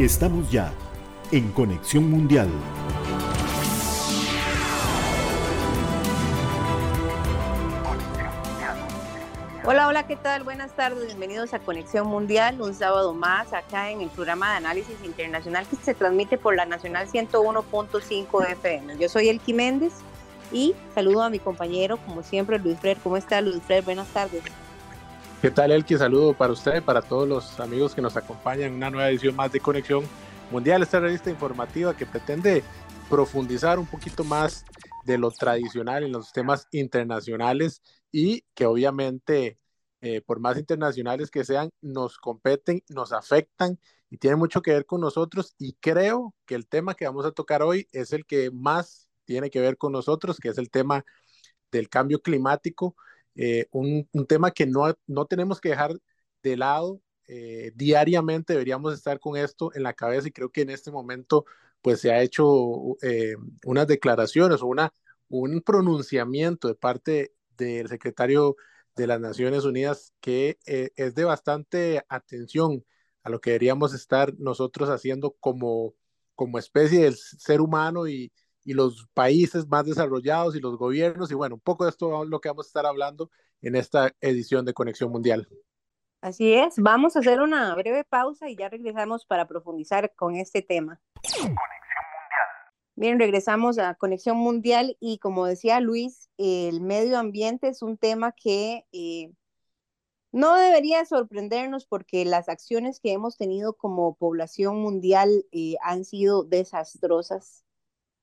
Estamos ya en Conexión Mundial. Hola, hola, ¿qué tal? Buenas tardes, bienvenidos a Conexión Mundial, un sábado más acá en el programa de análisis internacional que se transmite por la Nacional 101.5 FM. Yo soy Elki Méndez y saludo a mi compañero, como siempre, Luis Fred. ¿Cómo está Luis Fred? Buenas tardes. ¿Qué tal, Elki? Saludo para usted para todos los amigos que nos acompañan en una nueva edición más de Conexión Mundial, esta revista informativa que pretende profundizar un poquito más de lo tradicional en los temas internacionales y que obviamente, eh, por más internacionales que sean, nos competen, nos afectan y tienen mucho que ver con nosotros. Y creo que el tema que vamos a tocar hoy es el que más tiene que ver con nosotros, que es el tema del cambio climático eh, un, tema que no, no tenemos que dejar de lado. Eh, diariamente deberíamos estar con esto en la cabeza y creo que en este momento pues se ha hecho eh, unas declaraciones o una, un pronunciamiento de parte del secretario de las Naciones Unidas que es de bastante atención a lo que deberíamos estar nosotros haciendo como, como especie del ser humano y, y los países más desarrollados y los gobiernos. Y bueno, un poco de esto es lo que vamos a estar hablando en esta edición de Conexión Mundial. Así es, vamos a hacer una breve pausa y ya regresamos para profundizar con este tema. Conexión Mundial. Bien, regresamos a Conexión Mundial y como decía Luis, el medio ambiente es un tema que eh, no debería sorprendernos porque las acciones que hemos tenido como población mundial eh, han sido desastrosas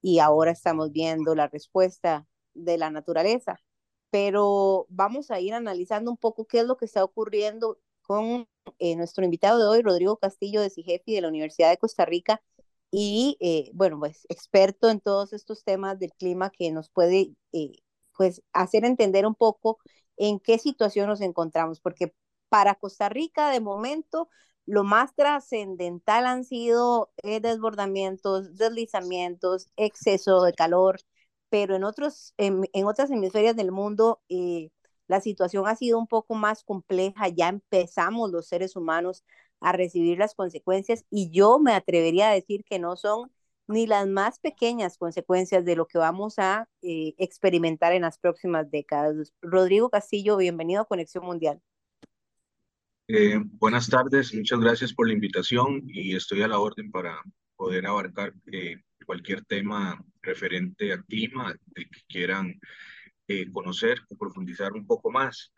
y ahora estamos viendo la respuesta de la naturaleza. Pero vamos a ir analizando un poco qué es lo que está ocurriendo con eh, nuestro invitado de hoy, Rodrigo Castillo de CIGEFI de la Universidad de Costa Rica y, eh, bueno, pues experto en todos estos temas del clima que nos puede, eh, pues, hacer entender un poco en qué situación nos encontramos, porque para Costa Rica, de momento, lo más trascendental han sido eh, desbordamientos, deslizamientos, exceso de calor, pero en, otros, en, otras hemisferias del mundo eh, la situación ha sido un poco más compleja. Ya empezamos los seres humanos a recibir las consecuencias y yo me atrevería a decir que no son ni las más pequeñas consecuencias de lo que vamos a eh, experimentar en las próximas décadas. Rodrigo Castillo, bienvenido a Conexión Mundial. Eh, buenas tardes, muchas gracias por la invitación y estoy a la orden para poder abarcar eh, cualquier tema referente al clima que quieran eh, conocer o profundizar un poco más.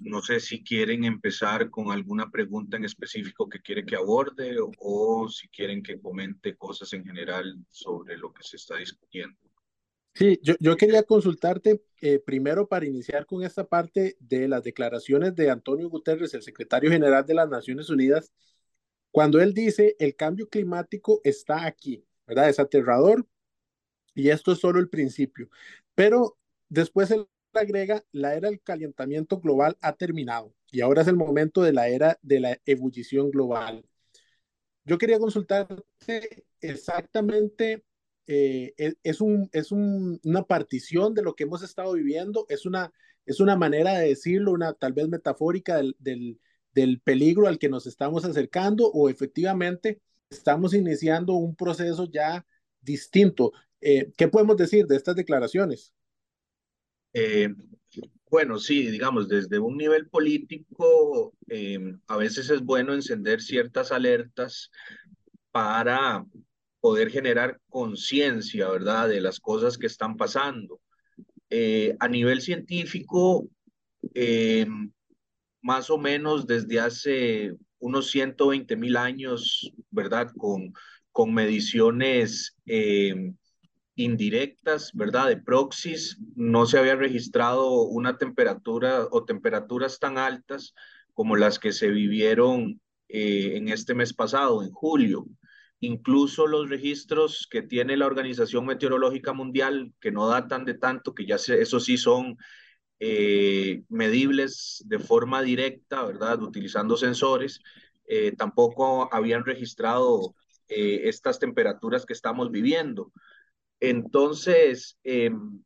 no sé si quieren empezar con alguna pregunta en específico que quiere que aborde o, o si quieren que comente cosas en general sobre lo que se está discutiendo. Sí, yo, yo quería consultarte eh, primero para iniciar con esta parte de las declaraciones de Antonio Guterres, el secretario general de las Naciones Unidas, cuando él dice el cambio climático está aquí, ¿verdad? Es aterrador y esto es solo el principio. Pero después él agrega, la era del calentamiento global ha terminado y ahora es el momento de la era de la ebullición global. Yo quería consultarte exactamente eh, e, es, un, es una partición de lo que hemos estado viviendo, es una, es una manera de decirlo, una tal vez metafórica del, del, peligro al que nos estamos acercando o efectivamente estamos iniciando un proceso ya distinto. Eh, ¿Qué podemos decir de estas declaraciones? Eh, bueno, sí, digamos, desde un nivel político, a veces es bueno encender ciertas alertas para poder generar conciencia, ¿verdad?, de las cosas que están pasando. Eh, a nivel científico, eh, más o menos desde hace unos 120 mil años, ¿verdad?, con, con mediciones eh, indirectas, ¿verdad?, de proxies, no se había registrado una temperatura o temperaturas tan altas como las que se vivieron en este mes pasado, en julio incluso los registros que tiene la Organización Meteorológica Mundial, que no datan de tanto, que ya se, eso sí son eh, medibles de forma directa, ¿verdad? Utilizando sensores, eh, tampoco habían registrado eh, estas temperaturas que estamos viviendo. Entonces, em,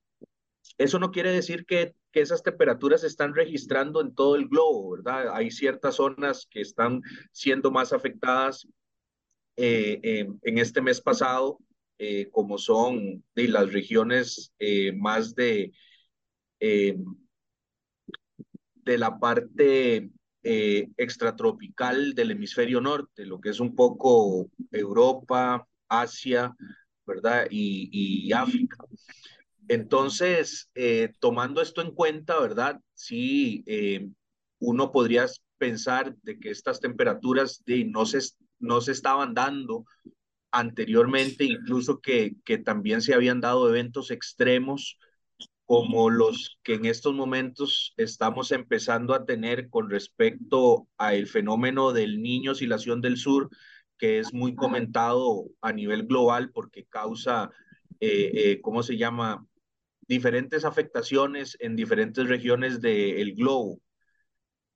eso no quiere decir que, que esas temperaturas se están registrando en todo el globo, ¿verdad? Hay ciertas zonas que están siendo más afectadas en este mes pasado, como son de las regiones más de, de la parte extratropical del hemisferio norte, lo que es un poco Europa, Asia, ¿verdad? Y, y África. Entonces, eh, tomando esto en cuenta, ¿verdad? Sí, eh, uno podría pensar de que estas temperaturas de, no, se, no se estaban dando anteriormente, incluso que, que también se habían dado eventos extremos como los que en estos momentos estamos empezando a tener con respecto al fenómeno del niño oscilación del sur, que es muy comentado a nivel global porque causa, eh, ¿cómo se llama? diferentes afectaciones en diferentes regiones del globo.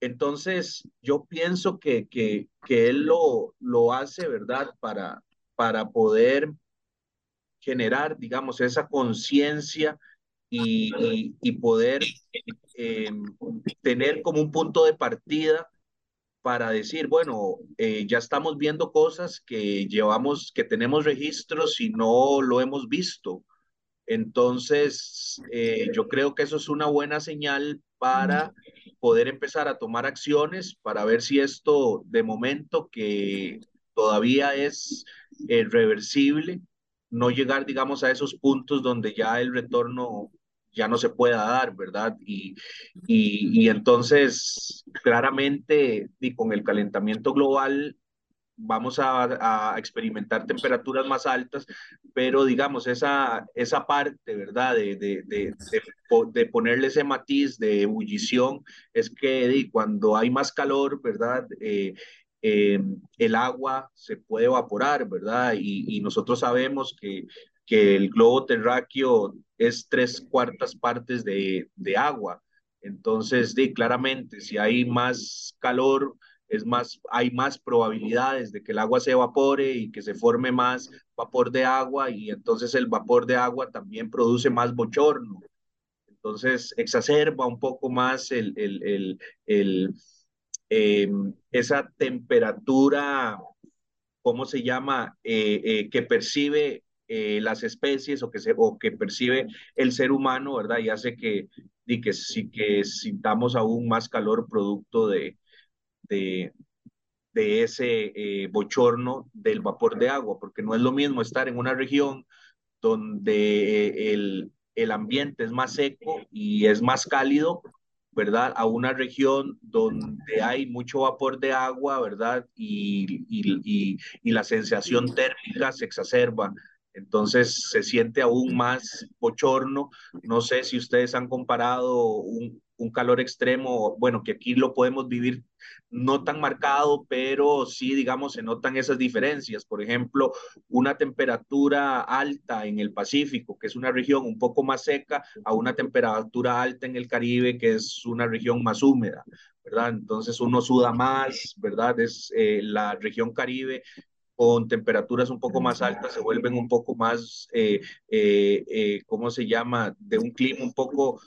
Entonces, yo pienso que, que, que él lo, lo hace, ¿verdad? Para, para poder generar, digamos, esa conciencia y, y, poder em, tener como un punto de partida para decir, bueno, eh, ya estamos viendo cosas que llevamos, que tenemos registros y no lo hemos visto. Entonces, eh, yo creo que eso es una buena señal para poder empezar a tomar acciones para ver si esto de momento que todavía es eh, reversible, no llegar, digamos, a esos puntos donde ya el retorno ya no se pueda dar, ¿verdad? Y, y, y entonces, claramente, y con el calentamiento global, vamos a, experimentar temperaturas más altas, pero digamos, esa, esa parte, ¿verdad? De, de, de, ponerle ese matiz de ebullición, es que cuando hay más calor, ¿verdad? Eh, eh, el agua se puede evaporar, ¿verdad? Y, nosotros sabemos que, que, el globo terráqueo es tres cuartas partes de, agua. Entonces, claramente, si hay más calor, es más, hay más probabilidades de que el agua se evapore y que se forme más vapor de agua y entonces el vapor de agua también produce más bochorno. Entonces exacerba un poco más el, el, el, el em, esa temperatura, ¿cómo se llama? Eh, eh, que percibe eh, las especies o que, se, o que percibe el ser humano, ¿verdad? Y hace que, y que, sí, que sintamos aún más calor producto de, de, ese eh, bochorno del vapor de agua, porque no es lo mismo estar en una región donde eh, el, el ambiente es más seco y es más cálido, ¿verdad? A una región donde hay mucho vapor de agua, ¿verdad? Y, y, y, la sensación térmica se exacerba. Entonces se siente aún más bochorno. No sé si ustedes han comparado un, un calor extremo, bueno, que aquí lo podemos vivir no tan marcado, pero sí, digamos, se notan esas diferencias. Por ejemplo, una temperatura alta en el Pacífico, que es una región un poco más seca, a una temperatura alta en el Caribe, que es una región más húmeda, ¿verdad? Entonces uno suda más, ¿verdad? Es eh, la región Caribe con temperaturas un poco más altas se vuelven un poco más, eh, eh, ¿cómo se llama? De un clima un poco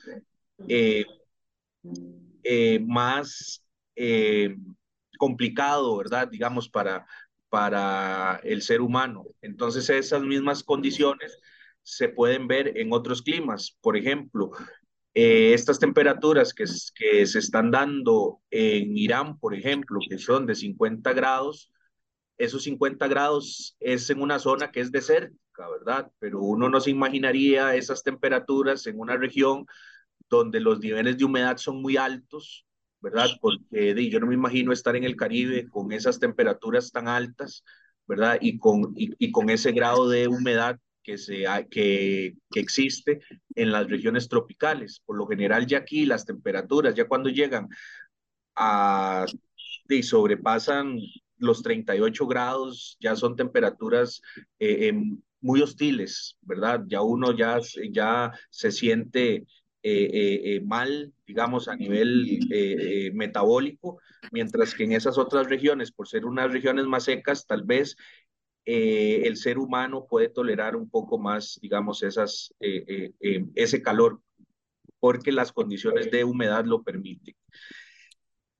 más eh, complicado, ¿verdad? Digamos, para, para el ser humano. Entonces, esas mismas condiciones se pueden ver en otros climas. Por ejemplo, eh, estas temperaturas que, que se están dando en Irán, por ejemplo, que son de 50 grados, esos 50 grados es en una zona que es desértica, ¿verdad? Pero uno no se imaginaría esas temperaturas en una región donde los niveles de humedad son muy altos ¿verdad? Porque yo no me imagino estar en el Caribe con esas temperaturas tan altas, ¿verdad? Y con, y, con ese grado de humedad que, se, que, que existe en las regiones tropicales. Por lo general ya aquí las temperaturas, ya cuando llegan a, y sobrepasan los 38 grados, ya son temperaturas eh, em, muy hostiles, ¿verdad? Ya uno ya, ya se siente eh, eh, eh, mal, digamos, a nivel metabólico, mientras que en esas otras regiones, por ser unas regiones más secas, tal vez el ser humano puede tolerar un poco más, digamos, esas, ese calor, porque las condiciones de humedad lo permiten.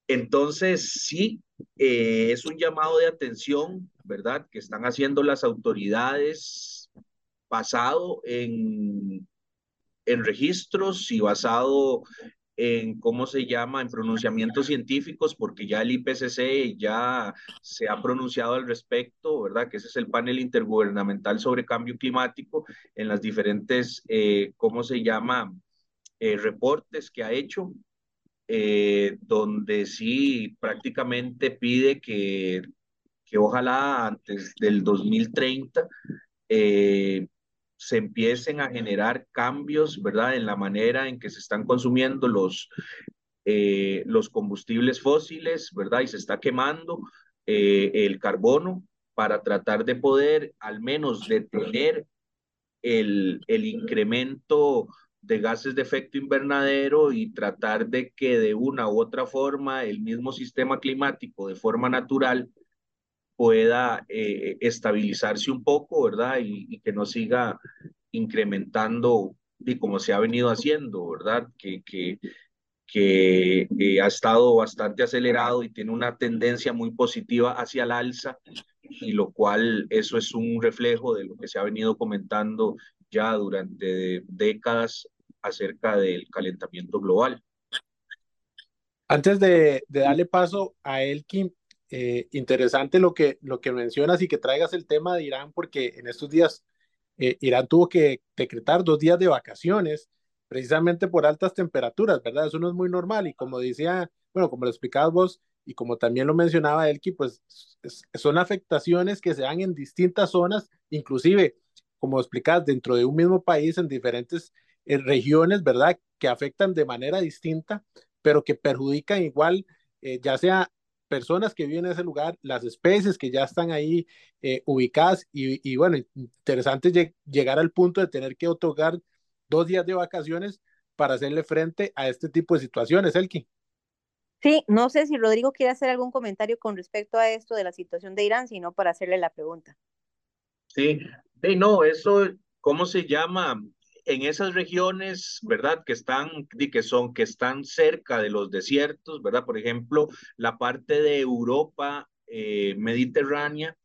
Entonces, sí, es un llamado de atención, ¿verdad? Que están haciendo las autoridades basado en, en registros y basado en cómo se llama, en pronunciamientos científicos, porque ya el IPCC ya se ha pronunciado al respecto, ¿verdad? Que ese es el panel intergubernamental sobre cambio climático en las diferentes, eh, ¿cómo se llama? Eh, reportes que ha hecho, eh, donde sí prácticamente pide que, que ojalá antes del 2030 eh, se empiecen a generar cambios, ¿verdad? En la manera en que se están consumiendo los, eh, los combustibles fósiles, ¿verdad? Y se está quemando eh, el carbono para tratar de poder al menos detener el, el incremento de gases de efecto invernadero y tratar de que de una u otra forma el mismo sistema climático de forma natural pueda eh, estabilizarse un poco, ¿verdad? Y, y, que no siga incrementando y como se ha venido haciendo, ¿verdad? Que, que, que eh, ha estado bastante acelerado y tiene una tendencia muy positiva hacia el alza, y lo cual eso es un reflejo de lo que se ha venido comentando ya durante décadas acerca del calentamiento global. Antes de, de darle paso a Elkin, eh, interesante lo que, lo que mencionas y que traigas el tema de Irán, porque en estos días eh, Irán tuvo que decretar dos días de vacaciones precisamente por altas temperaturas, ¿verdad? Eso no es muy normal y como decía, bueno, como lo explicabas vos y como también lo mencionaba Elki, pues es, son afectaciones que se dan en distintas zonas, inclusive, como explicás, dentro de un mismo país, en diferentes eh, regiones, ¿verdad? Que afectan de manera distinta, pero que perjudican igual, ya sea personas que viven en ese lugar, las especies que ya están ahí eh, ubicadas y, y, bueno, interesante llegar al punto de tener que otorgar dos días de vacaciones para hacerle frente a este tipo de situaciones, Elki. Sí, no sé si Rodrigo quiere hacer algún comentario con respecto a esto de la situación de Irán, sino para hacerle la pregunta. Sí, sí no, eso, ¿cómo se llama? En esas regiones, ¿verdad? Que están, que son, que están cerca de los desiertos, ¿verdad? Por ejemplo, la parte de Europa eh, mediterránea,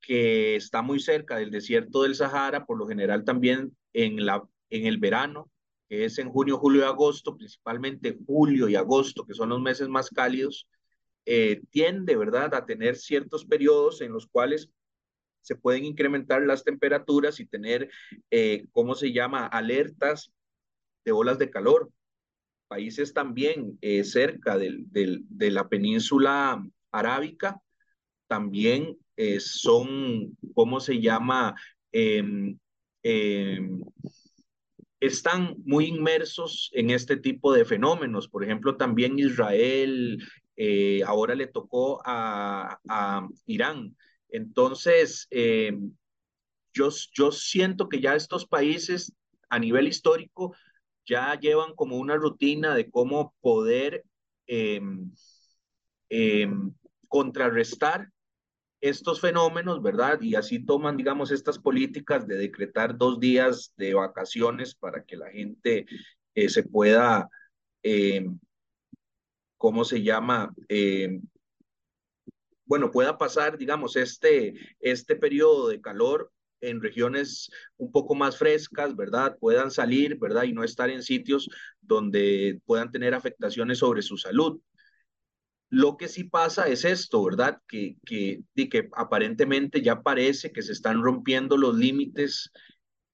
que está muy cerca del desierto del Sahara, por lo general también en, la, en el verano, que es en junio, julio y agosto, principalmente julio y agosto, que son los meses más cálidos, eh, tiende, ¿verdad?, a tener ciertos periodos en los cuales se pueden incrementar las temperaturas y tener, eh, ¿cómo se llama?, alertas de olas de calor. Países también eh, cerca del, de la península arábica también eh, son, ¿cómo se llama?, eh, están muy inmersos en este tipo de fenómenos. Por ejemplo, también Israel, ahora le tocó a, a Irán entonces, eh, yo, yo siento que ya estos países a nivel histórico ya llevan como una rutina de cómo poder eh, eh, contrarrestar estos fenómenos, ¿verdad? Y así toman, digamos, estas políticas de decretar dos días de vacaciones para que la gente eh, se pueda, eh, ¿cómo se llama? Bueno, pueda pasar, digamos, este, este periodo de calor en regiones un poco más frescas, ¿verdad? Puedan salir, ¿verdad? Y no estar en sitios donde puedan tener afectaciones sobre su salud. Lo que sí pasa es esto, ¿verdad? Que, que, que aparentemente ya parece que se están rompiendo los límites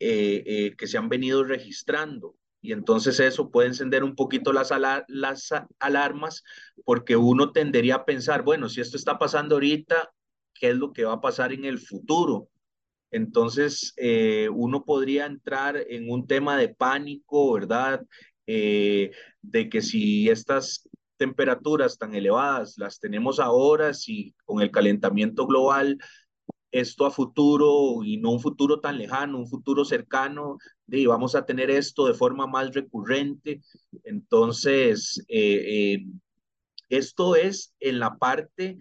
eh, eh, que se han venido registrando y entonces eso puede encender un poquito las, las alarmas porque uno tendería a pensar, bueno, si esto está pasando ahorita, ¿qué es lo que va a pasar en el futuro? Entonces, eh, uno podría entrar en un tema de pánico, ¿verdad? Eh, de que si estas temperaturas tan elevadas las tenemos ahora, si con el calentamiento global esto a futuro y no un futuro tan lejano, un futuro cercano, y vamos a tener esto de forma más recurrente. Entonces, eh, eh, esto es en la parte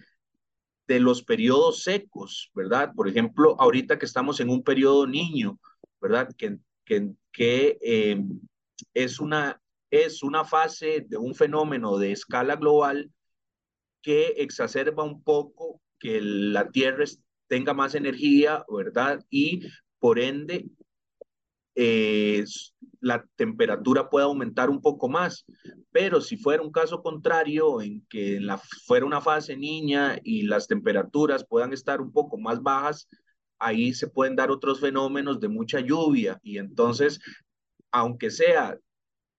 de los periodos secos, ¿verdad? Por ejemplo, ahorita que estamos en un periodo niño, ¿verdad? Que, que, eh, es, una, es una fase de un fenómeno de escala global que exacerba un poco que la Tierra tenga más energía, ¿verdad? Y por ende eh, la temperatura puede aumentar un poco más. Pero si fuera un caso contrario, en que la, fuera una fase niña y las temperaturas puedan estar un poco más bajas, ahí se pueden dar otros fenómenos de mucha lluvia y entonces, aunque sea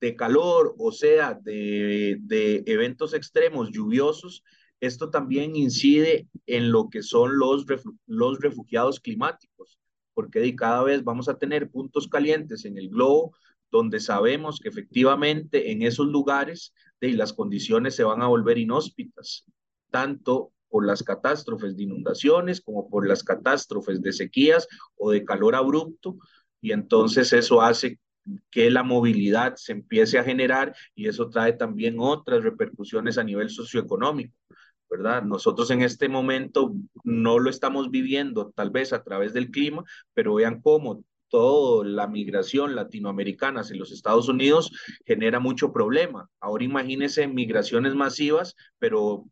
de calor o sea de, de eventos extremos lluviosos, esto también incide en lo que son los, los refugiados climáticos porque cada vez vamos a tener puntos calientes en el globo donde sabemos que efectivamente en esos lugares de, las condiciones se van a volver inhóspitas, tanto por las catástrofes de inundaciones como por las catástrofes de sequías o de calor abrupto, y entonces eso hace que la movilidad se empiece a generar y eso trae también otras repercusiones a nivel socioeconómico. Nosotros en este momento no lo estamos viviendo tal vez a través del clima, pero vean cómo toda la migración latinoamericana hacia los Estados Unidos genera mucho problema. Ahora imagínense migraciones masivas, pero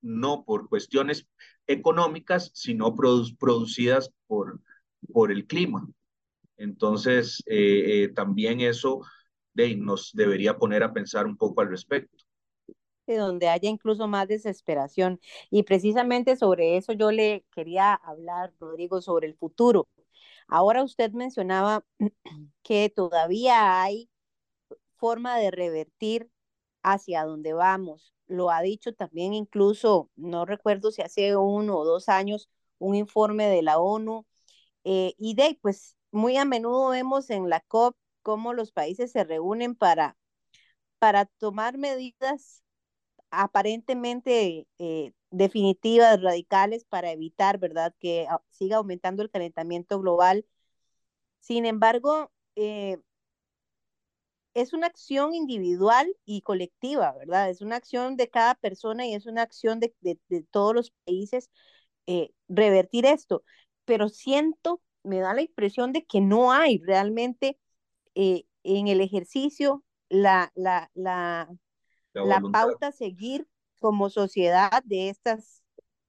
no por cuestiones económicas, sino producidas por, el clima. Entonces, eh, eh, también eso nos debería poner a pensar un poco al respecto donde haya incluso más desesperación. Y precisamente sobre eso yo le quería hablar, Rodrigo, sobre el futuro. Ahora usted mencionaba que todavía hay forma de revertir hacia donde vamos. Lo ha dicho también incluso, no recuerdo si hace uno o dos años, un informe de la ONU. Eh, y de, pues muy a menudo vemos en la COP cómo los países se reúnen para, para tomar medidas aparentemente eh, definitivas, radicales, para evitar, ¿verdad?, que siga aumentando el calentamiento global. Sin embargo, eh, es una acción individual y colectiva, ¿verdad? Es una acción de cada persona y es una acción de, todos los países eh, revertir esto. Pero siento, me da la impresión de que no hay realmente en el ejercicio la, la, la, la, pauta a seguir como sociedad de estas,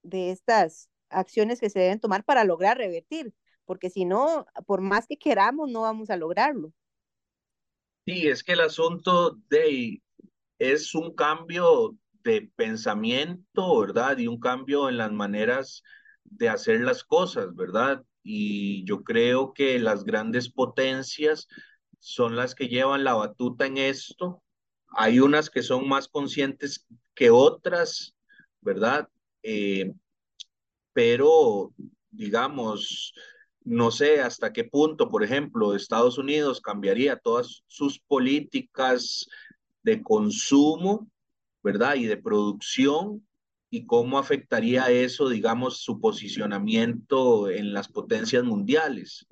de estas acciones que se deben tomar para lograr revertir, porque si no, por más que queramos, no vamos a lograrlo. Sí, es que el asunto de es un cambio de pensamiento, ¿verdad? Y un cambio en las maneras de hacer las cosas, ¿verdad? Y yo creo que las grandes potencias son las que llevan la batuta en esto hay unas que son más conscientes que otras, ¿verdad? Eh, pero, digamos, no sé hasta qué punto, por ejemplo, Estados Unidos cambiaría todas sus políticas de consumo, ¿verdad? Y de producción y cómo afectaría eso, digamos, su posicionamiento en las potencias mundiales.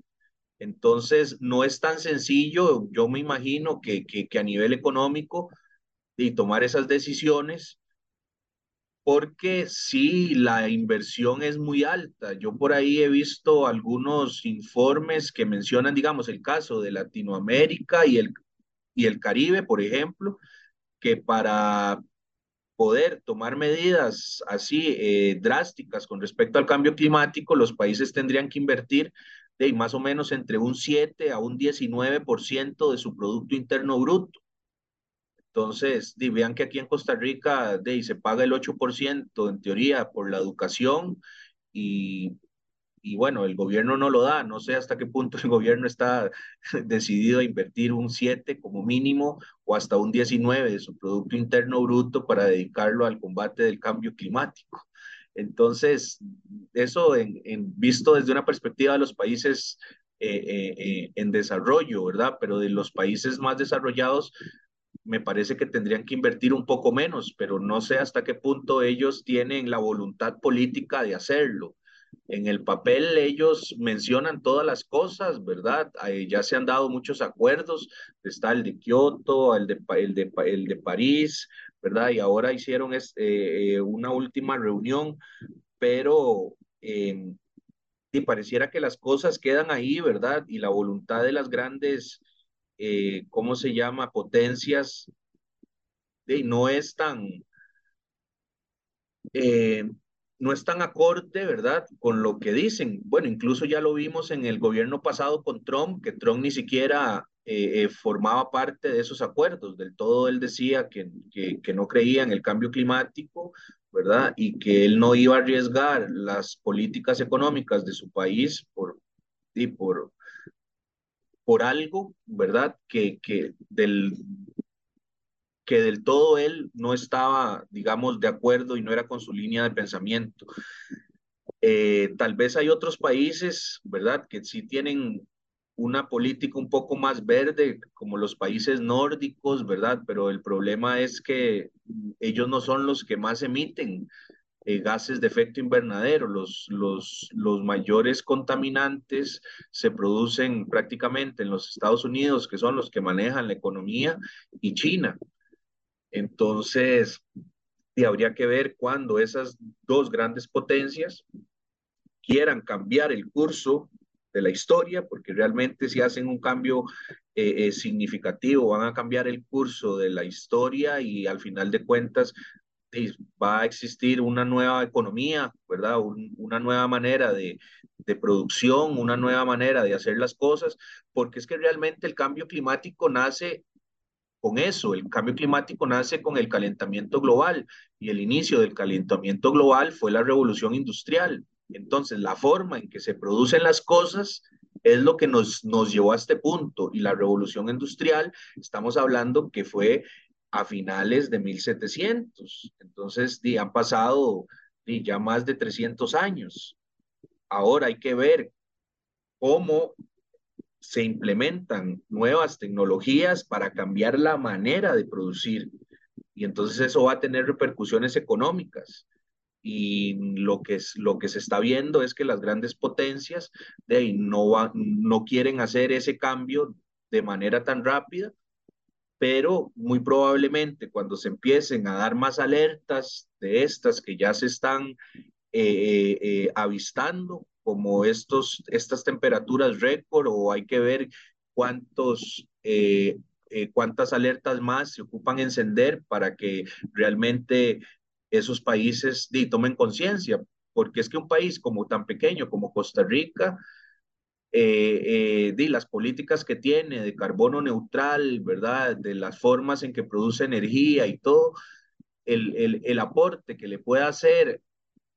Entonces, no es tan sencillo, yo me imagino que, que, a nivel económico y tomar esas decisiones, porque sí, la inversión es muy alta. Yo por ahí he visto algunos informes que mencionan, digamos, el caso de Latinoamérica y el, y el Caribe, por ejemplo, que para poder tomar medidas así eh, drásticas con respecto al cambio climático, los países tendrían que invertir de más o menos entre un 7 a un 19% de su Producto Interno Bruto. Entonces, vean que aquí en Costa Rica de, se paga el 8% en teoría por la educación y, y bueno, el gobierno no lo da. No sé hasta qué punto el gobierno está decidido a invertir un 7 como mínimo o hasta un 19 de su Producto Interno Bruto para dedicarlo al combate del cambio climático. Entonces, eso en, visto desde una perspectiva de los países eh, eh, eh, en desarrollo, ¿verdad? Pero de los países más desarrollados, me parece que tendrían que invertir un poco menos, pero no sé hasta qué punto ellos tienen la voluntad política de hacerlo. En el papel ellos mencionan todas las cosas, ¿verdad? ya se han dado muchos acuerdos, está el de Kioto, el de, el de, el de París, ¿verdad? Y ahora hicieron este, eh, una última reunión, pero eh, pareciera que las cosas quedan ahí, ¿verdad? Y la voluntad de las grandes, eh, ¿cómo se llama? Potencias, no es tan, eh, no están acorde, ¿verdad?, con lo que dicen. Bueno, incluso ya lo vimos en el gobierno pasado con Trump, que Trump ni siquiera eh, eh, formaba parte de esos acuerdos. Del todo él decía que, que, no creía en el cambio climático, ¿verdad? Y que él no iba a arriesgar las políticas económicas de su país por, y por, por algo, ¿verdad? Que, que del, que del todo él no estaba, digamos, de acuerdo y no era con su línea de pensamiento. Eh, tal vez hay otros países, ¿verdad?, que sí tienen una política un poco más verde, como los países nórdicos, ¿verdad? Pero el problema es que ellos no son los que más emiten eh, gases de efecto invernadero. Los, los, los mayores contaminantes se producen prácticamente en los Estados Unidos, que son los que manejan la economía, y China. Entonces, habría que ver cuando esas dos grandes potencias quieran cambiar el curso de la historia, porque realmente si hacen un cambio eh, eh, significativo van a cambiar el curso de la historia y al final de cuentas va a existir una nueva economía, ¿verdad? una nueva manera de, de producción, una nueva manera de hacer las cosas, porque es que realmente el cambio climático nace con eso. El cambio climático nace con el calentamiento global y el inicio del calentamiento global fue la revolución industrial. Entonces, la forma en que se producen las cosas es lo que nos, nos llevó a este punto. Y la revolución industrial, estamos hablando que fue a finales de 1700. Entonces, han pasado ya más de 300 años. Ahora hay que ver cómo se implementan nuevas tecnologías para cambiar la manera de producir. Y entonces eso va a tener repercusiones económicas. Y lo que, es, lo que se está viendo es que las grandes potencias de no, va, no quieren hacer ese cambio de manera tan rápida, pero muy probablemente cuando se empiecen a dar más alertas de estas que ya se están eh, eh avistando, como estos, estas temperaturas récord o hay que ver cuántos, eh, eh, cuántas alertas más se ocupan encender para que realmente esos países di, tomen conciencia, porque es que un país como tan pequeño como Costa Rica, eh, di, las políticas que tiene de carbono neutral, ¿verdad? De las formas en que produce energía y todo, el, el, el aporte que le pueda hacer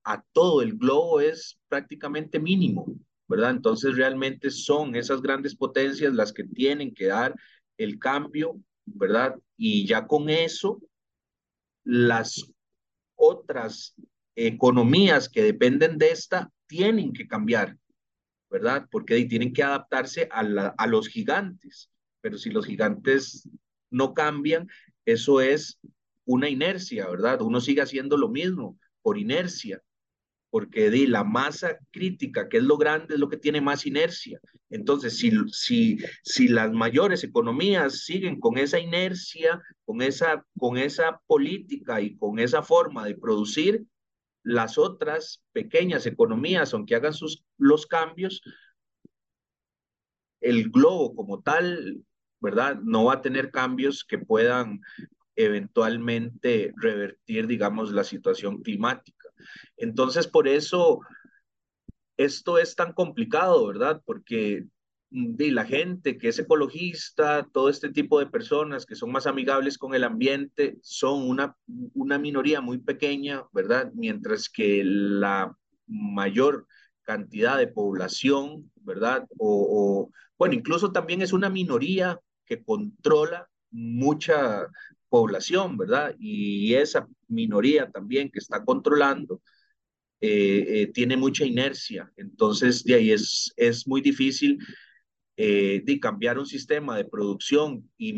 a todo el globo es prácticamente mínimo, ¿verdad? Entonces realmente son esas grandes potencias las que tienen que dar el cambio, ¿verdad? Y ya con eso, las otras economías que dependen de esta tienen que cambiar, ¿verdad? Porque tienen que adaptarse a, los gigantes, pero si los gigantes no cambian, eso es una inercia, ¿verdad? Uno sigue haciendo lo mismo por inercia porque di, la masa crítica, que es lo grande, es lo que tiene más inercia. Entonces, si, si, si las mayores economías siguen con esa inercia, con esa, con esa política y con esa forma de producir, las otras pequeñas economías, aunque hagan sus, los cambios, el globo como tal, ¿verdad? No va a tener cambios que puedan eventualmente revertir, digamos, la situación climática. Entonces, por eso esto es tan complicado, ¿verdad? Porque de la gente que es ecologista, todo este tipo de personas que son más amigables con el ambiente, son una, una minoría muy pequeña, ¿verdad? Mientras que la mayor cantidad de población, ¿verdad? O, o, bueno, incluso también es una minoría que controla mucha población, ¿verdad? Y esa minoría también que está controlando eh, eh, tiene mucha inercia. Entonces, de ahí es, es muy difícil eh, de cambiar un sistema de producción y,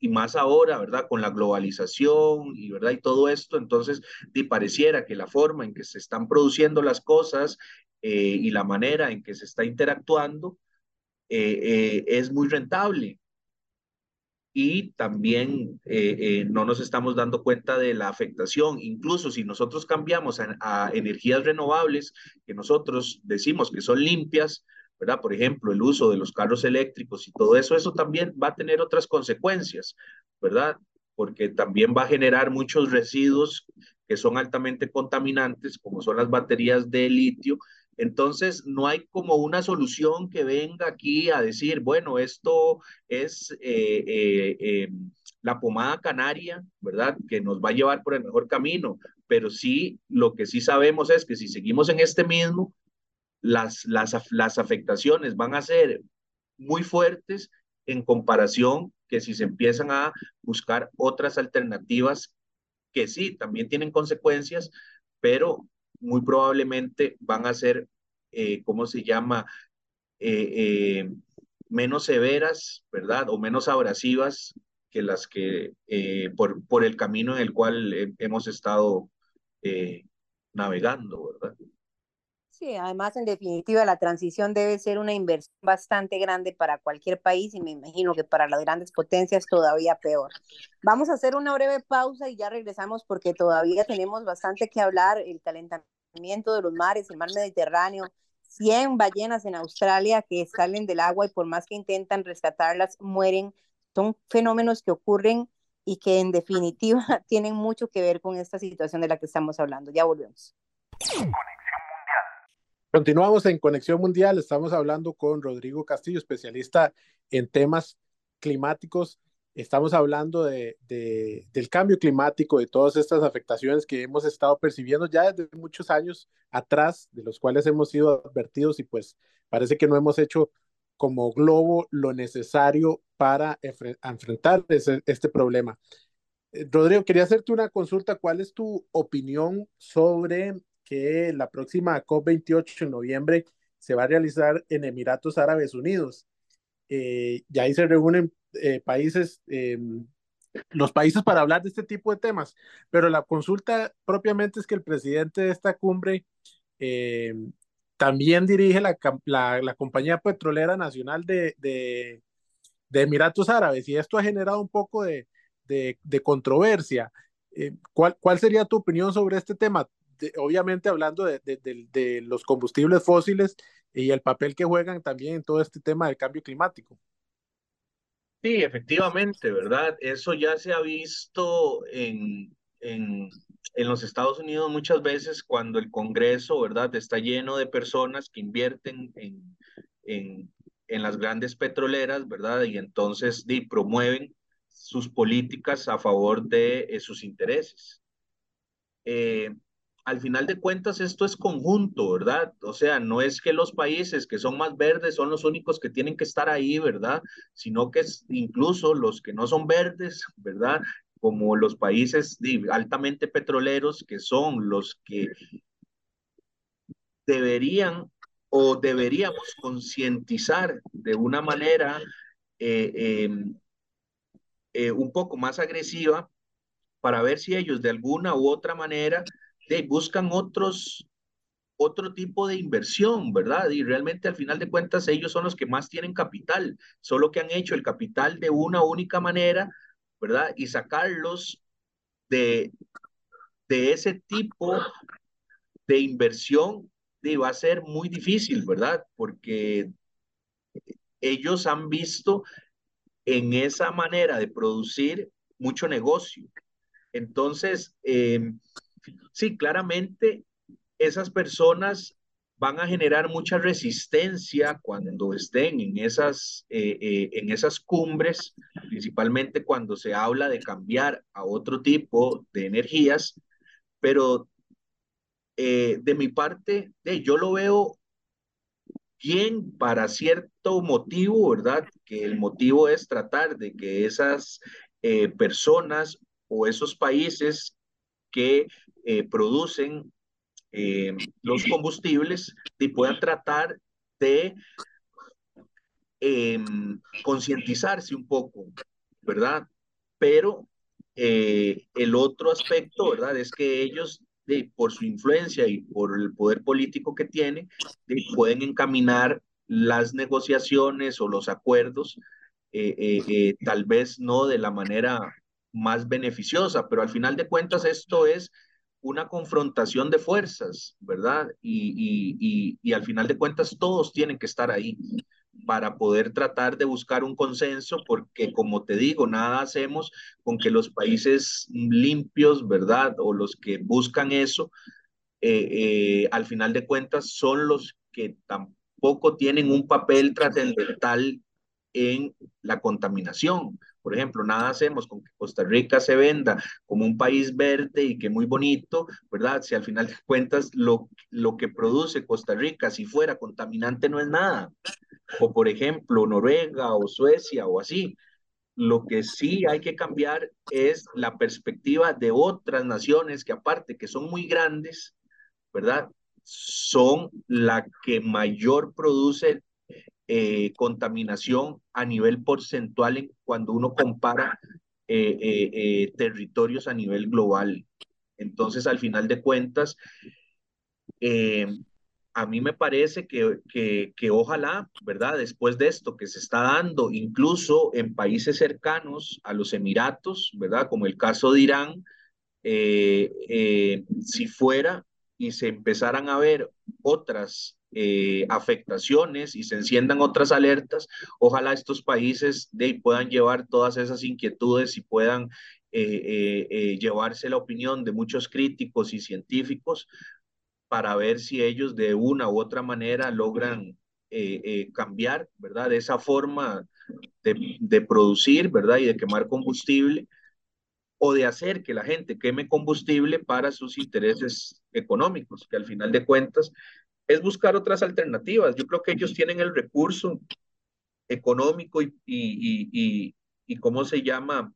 y, más ahora, ¿verdad? Con la globalización y, ¿verdad? Y todo esto, entonces, de, pareciera que la forma en que se están produciendo las cosas y la manera en que se está interactuando es muy rentable y también eh, eh, no nos estamos dando cuenta de la afectación. Incluso si nosotros cambiamos a, a, energías renovables, que nosotros decimos que son limpias, ¿verdad? Por ejemplo, el uso de los carros eléctricos y todo eso, eso también va a tener otras consecuencias, ¿verdad? Porque también va a generar muchos residuos que son altamente contaminantes, como son las baterías de litio. Entonces, no hay como una solución que venga aquí a decir, bueno, esto es eh, eh, eh, la pomada canaria, ¿verdad? Que nos va a llevar por el mejor camino. Pero sí, lo que sí sabemos es que si seguimos en este mismo, las, las, las afectaciones van a ser muy fuertes en comparación que si se empiezan a buscar otras alternativas que sí, también tienen consecuencias, pero muy probablemente van a ser, eh, ¿cómo se llama? Eh, eh, menos severas, ¿verdad? O menos abrasivas que las que por, por el camino en el cual hemos estado navegando, ¿verdad? Sí, además, en definitiva, la transición debe ser una inversión bastante grande para cualquier país y me imagino que para las grandes potencias todavía peor. Vamos a hacer una breve pausa y ya regresamos porque todavía tenemos bastante que hablar, el calentamiento de los mares, el mar Mediterráneo, 100 ballenas en Australia que salen del agua y por más que intentan rescatarlas, mueren. Son fenómenos que ocurren y que en definitiva tienen mucho que ver con esta situación de la que estamos hablando. Ya volvemos. Continuamos en Conexión Mundial, estamos hablando con Rodrigo Castillo, especialista en temas climáticos. Estamos hablando de, del cambio climático, de todas estas afectaciones que hemos estado percibiendo ya desde muchos años atrás, de los cuales hemos sido advertidos y pues parece que no hemos hecho como globo lo necesario para enfrentar este problema. Eh, Rodrigo, quería hacerte una consulta. ¿Cuál es tu opinión sobre que la próxima COP28 en noviembre se va a realizar en Emiratos Árabes Unidos. Eh, y ahí se reúnen eh, países, em, los países para hablar de este tipo de temas. Pero la consulta propiamente es que el presidente de esta cumbre también dirige la, la, compañía petrolera nacional de, de, Emiratos Árabes y esto ha generado un poco de, de controversia. Eh, ¿cuál, ¿Cuál sería tu opinión sobre este tema? Obviamente hablando de, de, los combustibles fósiles y el papel que juegan también en todo este tema del cambio climático. Sí, efectivamente, ¿verdad? Eso ya se ha visto en, en, en los Estados Unidos muchas veces cuando el Congreso, ¿verdad? Está lleno de personas que invierten en, en, en las grandes petroleras, ¿verdad? Y entonces promueven sus políticas a favor de eh, sus intereses. Eh, al final de cuentas esto es conjunto, ¿verdad? O sea, no es que los países que son más verdes son los únicos que tienen que estar ahí, ¿verdad? Sino que es incluso los que no son verdes, ¿verdad? Como los países altamente petroleros, que son los que deberían o deberíamos concientizar de una manera eh, em, eh, un poco más agresiva para ver si ellos de alguna u otra manera buscan otros, otro tipo de inversión, ¿verdad? Y realmente al final de cuentas ellos son los que más tienen capital, solo que han hecho el capital de una única manera, ¿verdad? Y sacarlos de, de ese tipo de inversión va a ser muy difícil, ¿verdad? Porque ellos han visto en esa manera de producir mucho negocio. Entonces, eh, Sí, claramente esas personas van a generar mucha resistencia cuando estén en esas, eh, eh, en esas cumbres, principalmente cuando se habla de cambiar a otro tipo de energías, pero eh, de mi parte, yo lo veo bien para cierto motivo, ¿verdad? Que el motivo es tratar de que esas personas o esos países que eh, producen eh, los combustibles y puedan tratar de em, concientizarse un poco, ¿verdad? Pero eh, el otro aspecto, ¿verdad? Es que ellos, por su influencia y por el poder político que tienen, pueden encaminar las negociaciones o los acuerdos, tal vez no de la manera más beneficiosa, pero al final de cuentas esto es una confrontación de fuerzas, ¿verdad? Y, y, y, al final de cuentas todos tienen que estar ahí. para poder tratar de buscar un consenso, porque como te digo, nada hacemos con que los países limpios, ¿verdad? O los que buscan eso, eh, eh, al final de cuentas son los que tampoco tienen un papel trascendental en la contaminación. Por ejemplo, nada hacemos con que Costa Rica se venda como un país verde y que muy bonito, ¿verdad? Si al final de cuentas lo, lo que produce Costa Rica, si fuera contaminante, no es nada. O por ejemplo, Noruega o Suecia o así. Lo que sí hay que cambiar es la perspectiva de otras naciones que aparte que son muy grandes, ¿verdad? Son la que mayor produce eh, contaminación a nivel porcentual cuando uno compara eh, eh, territorios a nivel global. Entonces, al final de cuentas, a mí me parece que, que, que, ojalá, ¿verdad? Después de esto que se está dando, incluso en países cercanos a los Emiratos, ¿verdad? Como el caso de Irán, si fuera y se empezaran a ver otras eh, afectaciones y se enciendan otras alertas, ojalá estos países de, puedan llevar todas esas inquietudes y puedan eh, eh, llevarse la opinión de muchos críticos y científicos para ver si ellos de una u otra manera logran cambiar, ¿verdad? Esa forma de, de producir, ¿verdad? Y de quemar combustible o de hacer que la gente queme combustible para sus intereses económicos, que al final de cuentas es buscar otras alternativas. Yo creo que ellos tienen el recurso económico y, y, y, y, cómo se llama,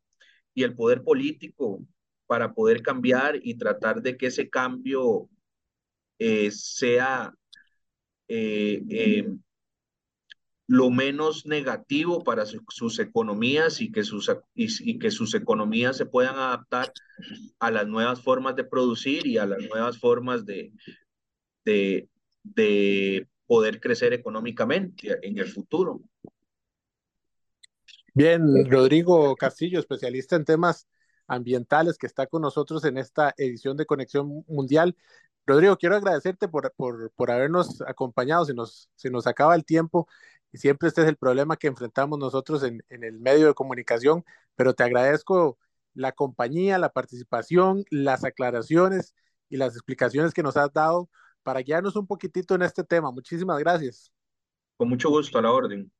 y el poder político para poder cambiar y tratar de que ese cambio eh, sea eh, eh, lo menos negativo para sus economías y que sus, y, que sus economías se puedan adaptar a las nuevas formas de producir y a las nuevas formas de, de, de poder crecer económicamente en el futuro. Bien, Rodrigo Castillo, especialista en temas ambientales, que está con nosotros en esta edición de Conexión Mundial. Rodrigo, quiero agradecerte por, por, por habernos acompañado, se nos, se nos acaba el tiempo y siempre este es el problema que enfrentamos nosotros en, en el medio de comunicación, pero te agradezco la compañía, la participación, las aclaraciones y las explicaciones que nos has dado para guiarnos un poquitito en este tema. Muchísimas gracias. Con mucho gusto, a la orden.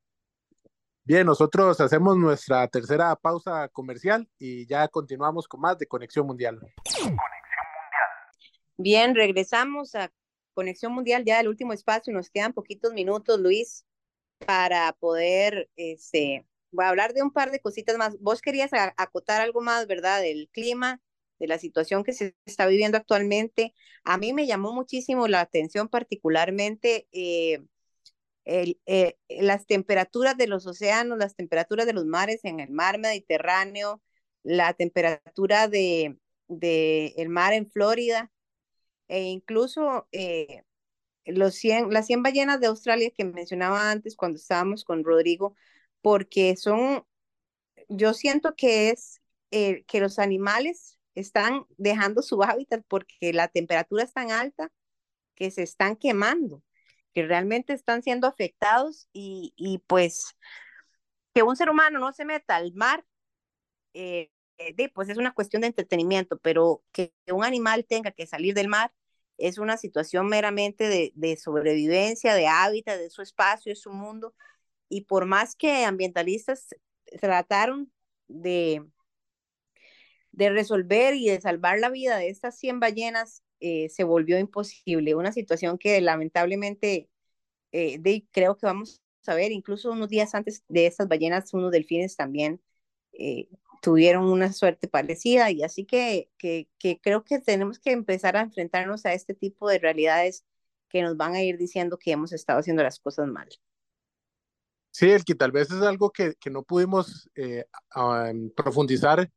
Bien, nosotros hacemos nuestra tercera pausa comercial y ya continuamos con más de Conexión Mundial. Conexión Mundial. Bien, regresamos a Conexión Mundial, ya el último espacio, nos quedan poquitos minutos, Luis, para poder, este, voy a hablar de un par de cositas más. Vos querías acotar algo más, ¿verdad? Del clima de la situación que se está viviendo actualmente. A mí me llamó muchísimo la atención particularmente eh, el, eh, las temperaturas de los océanos, las temperaturas de los mares en el mar Mediterráneo, la temperatura de, de el mar en Florida e incluso eh, los 100, las 100 ballenas de Australia que mencionaba antes cuando estábamos con Rodrigo, porque son, yo siento que es que los animales están dejando su hábitat porque la temperatura es tan alta que se están quemando, que realmente están siendo afectados y, y pues que un ser humano no se meta al mar, eh, eh pues es una cuestión de entretenimiento, pero que un animal tenga que salir del mar es una situación meramente de, de sobrevivencia, de hábitat, de su espacio, de su mundo, y por más que ambientalistas trataron de de resolver y de salvar la vida de estas 100 ballenas eh, se volvió imposible. Una situación que lamentablemente eh, de, creo que vamos a ver, incluso unos días antes de estas ballenas, unos delfines también eh, tuvieron una suerte parecida y así que, que, creo que tenemos que empezar a enfrentarnos a este tipo de realidades que nos van a ir diciendo que hemos estado haciendo las cosas mal. Sí, el que tal vez es algo que, que no pudimos profundizar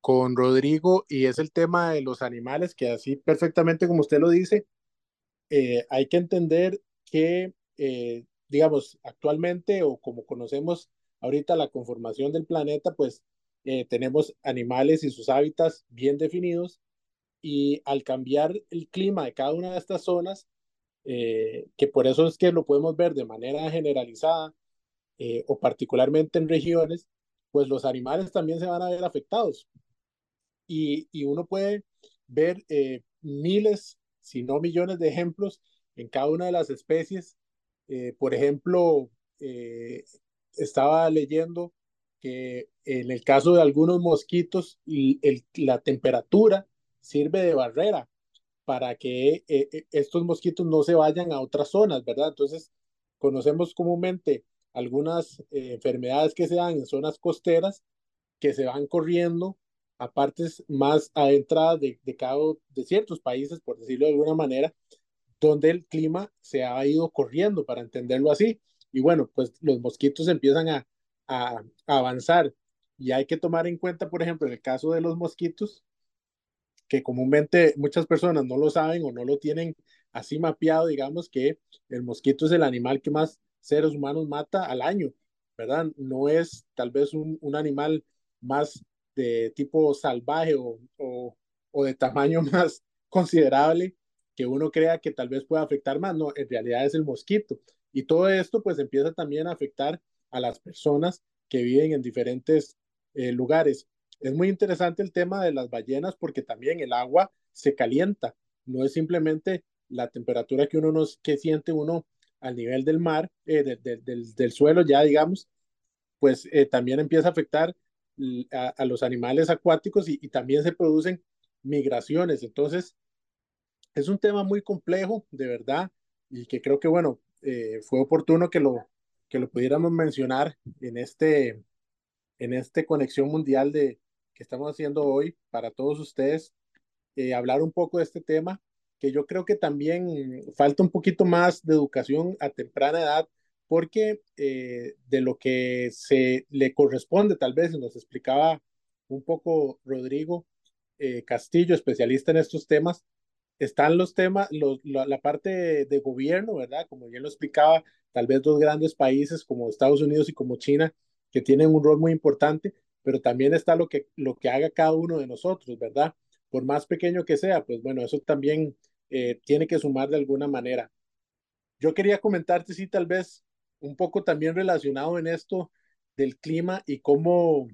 con Rodrigo y es el tema de los animales, que así perfectamente como usted lo dice, eh, hay que entender que, eh, digamos, actualmente o como conocemos ahorita la conformación del planeta, pues eh, tenemos animales y sus hábitats bien definidos y al cambiar el clima de cada una de estas zonas, que por eso es que lo podemos ver de manera generalizada o particularmente en regiones, pues los animales también se van a ver afectados. Y, y uno puede ver eh, miles, si no millones de ejemplos en cada una de las especies. Eh, por ejemplo, estaba leyendo que en el caso de algunos mosquitos, la temperatura sirve de barrera para que estos mosquitos no se vayan a otras zonas, ¿verdad? Entonces, conocemos comúnmente algunas eh, enfermedades que se dan en zonas costeras que se van corriendo a partes más adentradas de, de, cada, de ciertos países, por decirlo de alguna manera, donde el clima se ha ido corriendo, para entenderlo así. Y bueno, pues los mosquitos empiezan a, a, a avanzar. Y hay que tomar en cuenta, por ejemplo, en el caso de los mosquitos, que comúnmente muchas personas no lo saben o no lo tienen así mapeado, digamos que el mosquito es el animal que más seres humanos mata al año, ¿verdad? No es tal vez un, un animal más de tipo salvaje o, o, o, de tamaño más considerable que uno crea que tal vez pueda afectar más, no, en realidad es el mosquito. Y todo esto pues empieza también a afectar a las personas que viven en diferentes eh, lugares. Es muy interesante el tema de las ballenas porque también el agua se calienta, no es simplemente la temperatura que uno nos, que siente uno al nivel del mar, eh, del, del, suelo ya, digamos, pues eh, también empieza a afectar a, los animales acuáticos y, también se producen migraciones. Entonces, es un tema muy complejo, de verdad, y que creo que, bueno, eh, fue oportuno que lo, que lo pudiéramos mencionar en este, en este conexión mundial de, que estamos haciendo hoy para todos ustedes, hablar un poco de este tema que yo creo que también falta un poquito más de educación a temprana edad, porque eh, de lo que se le corresponde, tal vez, nos explicaba un poco Rodrigo eh, Castillo, especialista en estos temas, están los temas, los, la, la, parte de, gobierno, ¿verdad? Como bien lo explicaba, tal vez dos grandes países como Estados Unidos y como China, que tienen un rol muy importante, pero también está lo que, lo que haga cada uno de nosotros, ¿verdad? Por más pequeño que sea, pues bueno, eso también eh, tiene que sumar de alguna manera. Yo quería comentarte, sí, tal vez un poco también relacionado en esto del clima y cómo,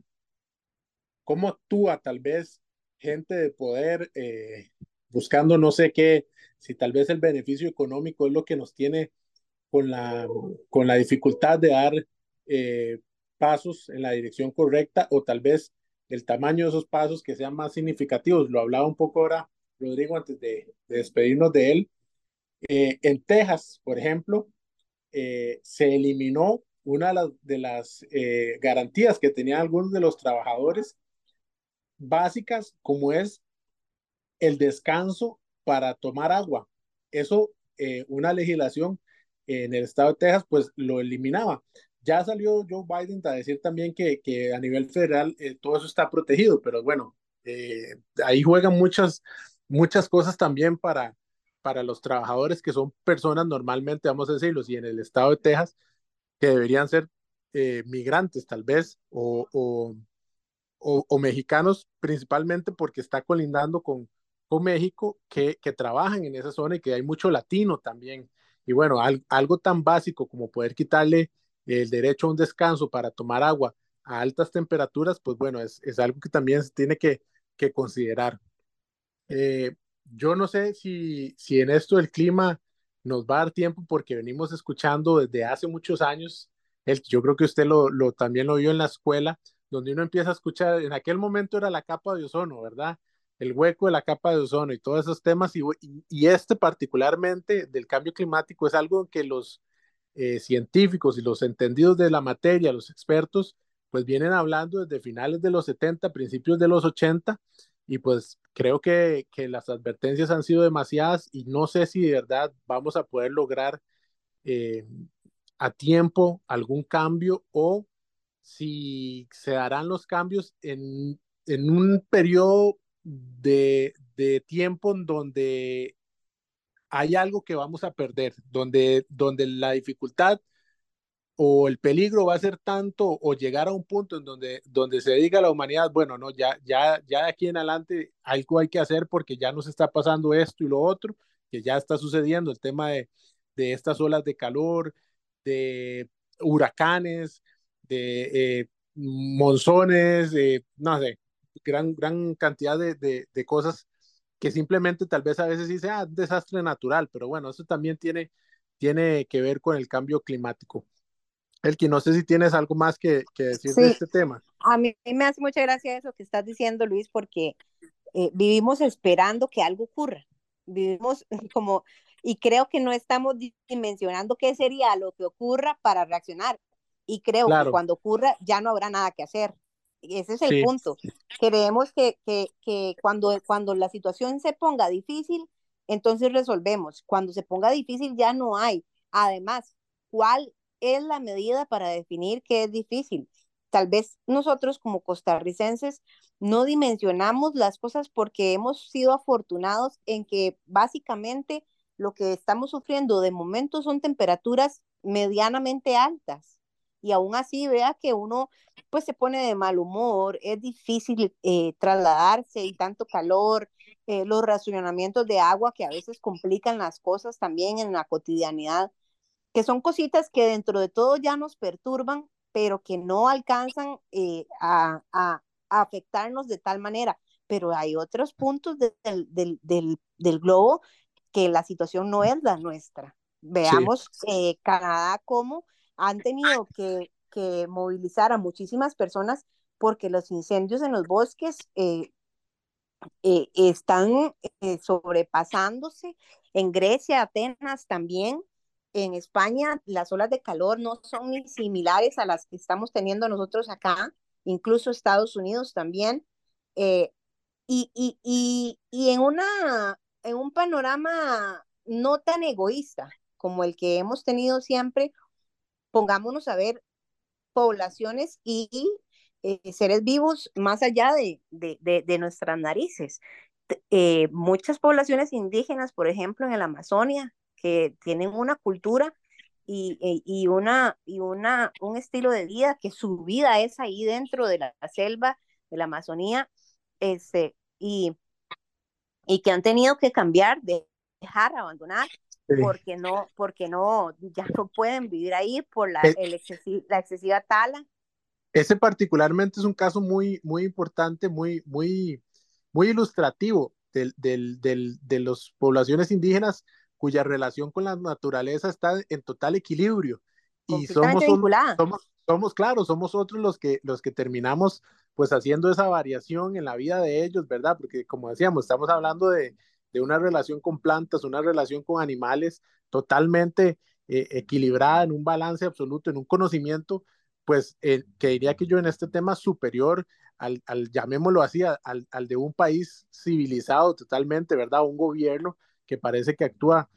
cómo actúa tal vez gente de poder eh, buscando no sé qué, si tal vez el beneficio económico es lo que nos tiene con la, con la dificultad de dar eh, pasos en la dirección correcta o tal vez el tamaño de esos pasos que sean más significativos. Lo hablaba un poco ahora Rodrigo, antes de, despedirnos de él, eh, en Texas, por ejemplo, eh, se eliminó una de las, eh, garantías que tenían algunos de los trabajadores básicas, como es el descanso para tomar agua. Eso, una legislación en el estado de Texas, pues lo eliminaba. Ya salió Joe Biden a decir también que, que a nivel federal todo eso está protegido, pero bueno, ahí juegan muchas, muchas cosas también para, para los trabajadores que son personas normalmente, vamos a decirlo, y en el estado de Texas, que deberían ser eh, migrantes tal vez, o, o, o, mexicanos principalmente porque está colindando con, con México, que, que trabajan en esa zona y que hay mucho latino también. Y bueno, al, algo tan básico como poder quitarle el derecho a un descanso para tomar agua a altas temperaturas, pues bueno, es, es algo que también se tiene que, que considerar. Eh, yo no sé si, si en esto el clima nos va a dar tiempo porque venimos escuchando desde hace muchos años, el, yo creo que usted lo, también lo vio en la escuela, donde uno empieza a escuchar, en aquel momento era la capa de ozono, ¿verdad? El hueco de la capa de ozono y todos esos temas, y, y, este particularmente del cambio climático es algo que los eh, científicos y los entendidos de la materia, los expertos, pues vienen hablando desde finales de los 70, principios de los 80, y pues creo que, que, las advertencias han sido demasiadas y no sé si de verdad vamos a poder lograr eh, a tiempo algún cambio o si se darán los cambios en, en un periodo de, de, tiempo en donde hay algo que vamos a perder, donde, donde la dificultad o el peligro va a ser tanto o llegar a un punto en donde, donde se diga a la humanidad, bueno, no, ya, ya, ya de aquí en adelante algo hay que hacer porque ya nos está pasando esto y lo otro, que ya está sucediendo el tema de, de estas olas de calor, de huracanes, de eh, monzones, no sé, gran, gran cantidad de, de, cosas que simplemente tal vez a veces dice, ah, desastre natural, pero bueno, eso también tiene, tiene que ver con el cambio climático. Elki, no sé si tienes algo más que, que decir de este tema. A mí me hace mucha gracia eso que estás diciendo, Luis, porque eh, vivimos esperando que algo ocurra. Vivimos como, y creo que no estamos dimensionando qué sería lo que ocurra para reaccionar. Y creo que cuando ocurra ya no habrá nada que hacer. Ese es el punto. Creemos que, que, que, cuando, cuando la situación se ponga difícil, entonces resolvemos. Cuando se ponga difícil ya no hay. Además, ¿cuál es la medida para definir qué es difícil? Tal vez nosotros como costarricenses no dimensionamos las cosas porque hemos sido afortunados en que básicamente lo que estamos sufriendo de momento son temperaturas medianamente altas y aún así vea que uno pues se pone de mal humor, es difícil eh, trasladarse y tanto calor, eh, los racionamientos de agua que a veces complican las cosas también en la cotidianidad, que son cositas que dentro de todo ya nos perturban, pero que no alcanzan eh, a, a, afectarnos de tal manera. Pero hay otros puntos del, del, del, del globo que la situación no es la nuestra. Veamos Canadá como han tenido que, que, movilizar a muchísimas personas porque los incendios en los bosques eh, eh, están eh, sobrepasándose. En Grecia, Atenas también. En España las olas de calor no son ni similares a las que estamos teniendo nosotros acá, incluso Estados Unidos también. y, y, y, y en, una, en un panorama no tan egoísta como el que hemos tenido siempre, pongámonos a ver poblaciones y eh, seres vivos más allá de, de, nuestras narices. Eh, muchas poblaciones indígenas, por ejemplo, en el Amazonia, que tienen una cultura y, e, y, una, y una, un estilo de vida, que su vida es ahí dentro de la, selva de la Amazonía, este, y, y que han tenido que cambiar, de dejar, abandonar porque no, porque no, ya no pueden vivir ahí por la, eh el la excesiva tala. Ese particularmente es un caso muy, muy importante, muy, muy, muy ilustrativo del, del, del, de las poblaciones indígenas cuya relación con la naturaleza está en total equilibrio. Y somos, somos, somos, claro, somos otros los que, los que terminamos pues haciendo esa variación en la vida de ellos, ¿verdad? Porque como decíamos, estamos hablando de, de una relación con plantas, una relación con animales totalmente eh, equilibrada, en un balance absoluto, en un conocimiento, pues eh, que diría que yo en este tema superior al, al llamémoslo así, al, al, de un país civilizado totalmente, ¿verdad? Un gobierno que parece que actúa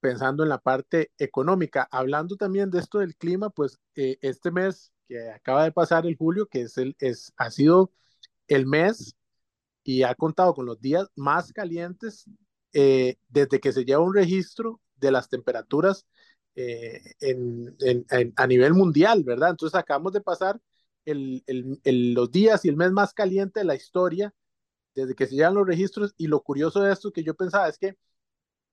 pensando en la parte económica. Hablando también de esto del clima, pues eh, este mes que acaba de pasar el julio, que es el, es, ha sido el mes y ha contado con los días más calientes eh, desde que se lleva un registro de las temperaturas eh, en, en, a nivel mundial, ¿verdad? Entonces acabamos de pasar el, el, los días y el mes más caliente de la historia desde que se llevan los registros y lo curioso de esto que yo pensaba es que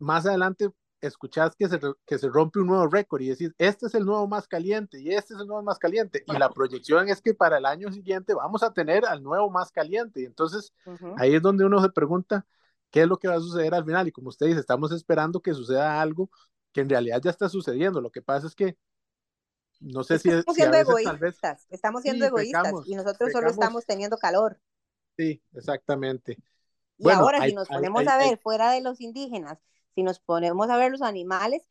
más adelante escuchás que se, que se rompe un nuevo récord y decís, este es el nuevo más caliente y este es el nuevo más caliente. Y la proyección es que para el año siguiente vamos a tener al nuevo más caliente. Y entonces ahí es donde uno se pregunta, qué es lo que va a suceder al final. Y como usted dice, estamos esperando que suceda algo que en realidad ya está sucediendo. Lo que pasa es que no sé estamos si, siendo egoístas, estamos siendo egoístas y nosotros solo estamos teniendo calor. Sí, exactamente. Y ahora si nos ponemos a ver fuera de los indígenas, si nos ponemos a ver los animales,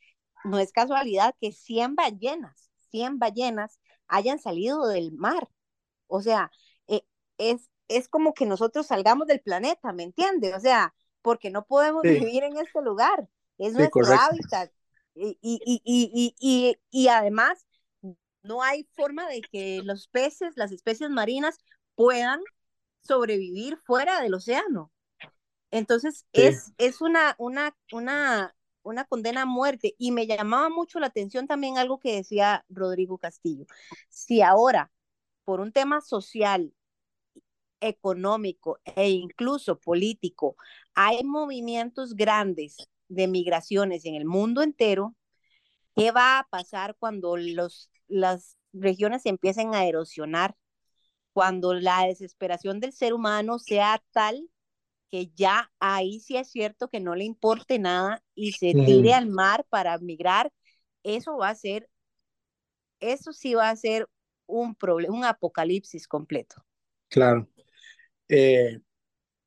no es casualidad que 100 ballenas, 100 ballenas hayan salido del mar. O sea, eh, es, es como que nosotros salgamos del planeta, ¿me entiende? O sea, porque no podemos vivir en este lugar, es nuestro hábitat. Y, y, y, y, y además, no hay forma de que los peces, las especies marinas, puedan sobrevivir fuera del océano. Entonces, es, es una, una, una, una condena a muerte. Y me llamaba mucho la atención también algo que decía Rodrigo Castillo. Si ahora, por un tema social, económico e incluso político, hay movimientos grandes de migraciones en el mundo entero, ¿qué va a pasar cuando los, las regiones se empiecen a erosionar, cuando la desesperación del ser humano sea tal que ya ahí sí es cierto que no le importe nada y se tire al mar para migrar, eso va a ser, eso sí va a ser un problema, un apocalipsis completo. Claro. Eh,